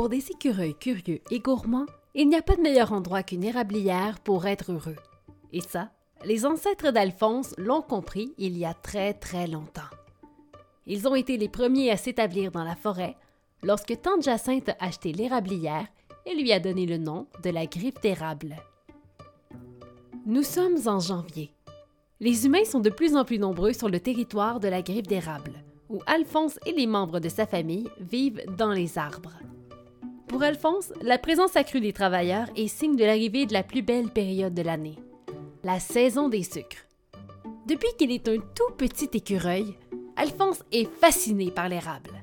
Pour des écureuils curieux et gourmands, il n'y a pas de meilleur endroit qu'une érablière pour être heureux. Et ça, les ancêtres d'Alphonse l'ont compris il y a très très longtemps. Ils ont été les premiers à s'établir dans la forêt lorsque tante Jacinthe a acheté l'érablière et lui a donné le nom de la griffe d'érable. Nous sommes en janvier. Les humains sont de plus en plus nombreux sur le territoire de la griffe d'érable, où Alphonse et les membres de sa famille vivent dans les arbres. Pour Alphonse, la présence accrue des travailleurs est signe de l'arrivée de la plus belle période de l'année, la saison des sucres. Depuis qu'il est un tout petit écureuil, Alphonse est fasciné par l'érable.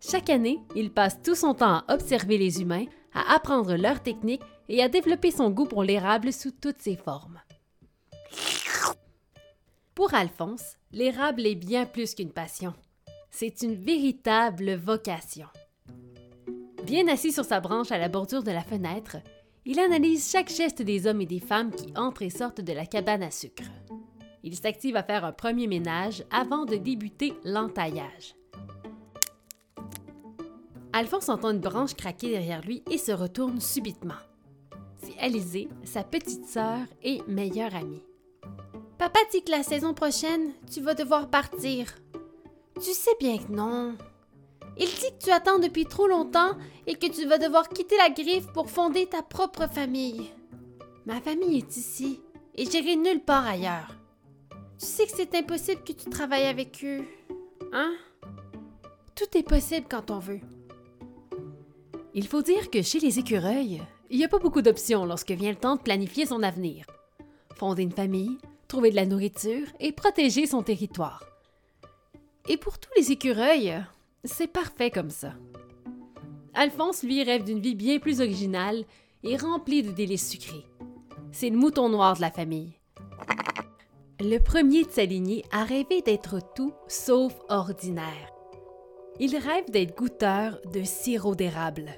Chaque année, il passe tout son temps à observer les humains, à apprendre leurs techniques et à développer son goût pour l'érable sous toutes ses formes. Pour Alphonse, l'érable est bien plus qu'une passion. C'est une véritable vocation. Bien assis sur sa branche à la bordure de la fenêtre, il analyse chaque geste des hommes et des femmes qui entrent et sortent de la cabane à sucre. Il s'active à faire un premier ménage avant de débuter l'entaillage. Alphonse entend une branche craquer derrière lui et se retourne subitement. C'est Alizée, sa petite sœur et meilleure amie. Papa dit que la saison prochaine, tu vas devoir partir. Tu sais bien que non. Il dit que tu attends depuis trop longtemps et que tu vas devoir quitter la griffe pour fonder ta propre famille. Ma famille est ici et j'irai nulle part ailleurs. Tu sais que c'est impossible que tu travailles avec eux. Hein? Tout est possible quand on veut. Il faut dire que chez les écureuils, il n'y a pas beaucoup d'options lorsque vient le temps de planifier son avenir. Fonder une famille, trouver de la nourriture et protéger son territoire. Et pour tous les écureuils, c'est parfait comme ça. Alphonse, lui, rêve d'une vie bien plus originale et remplie de délices sucrés. C'est le mouton noir de la famille. Le premier de sa lignée a rêvé d'être tout sauf ordinaire. Il rêve d'être goûteur de sirop d'érable.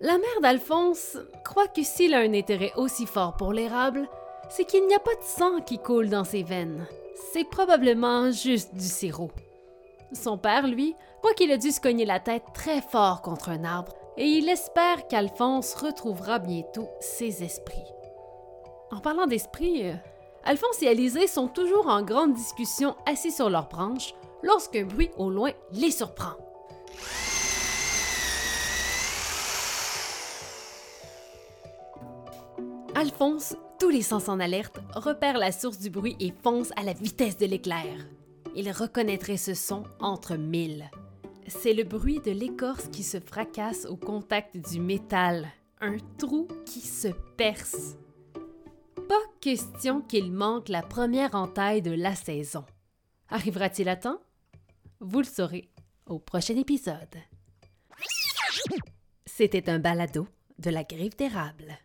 La mère d'Alphonse croit que s'il a un intérêt aussi fort pour l'érable, c'est qu'il n'y a pas de sang qui coule dans ses veines. C'est probablement juste du sirop. Son père, lui, qu'il a dû se cogner la tête très fort contre un arbre et il espère qu'Alphonse retrouvera bientôt ses esprits. En parlant d'esprits, Alphonse et Alizée sont toujours en grande discussion assis sur leurs branches lorsqu'un bruit au loin les surprend. Alphonse, tous les sens en alerte, repère la source du bruit et fonce à la vitesse de l'éclair. Il reconnaîtrait ce son entre mille. C'est le bruit de l'écorce qui se fracasse au contact du métal, un trou qui se perce. Pas question qu'il manque la première entaille de la saison. Arrivera-t-il à temps? Vous le saurez au prochain épisode. C'était un balado de la griffe d'érable.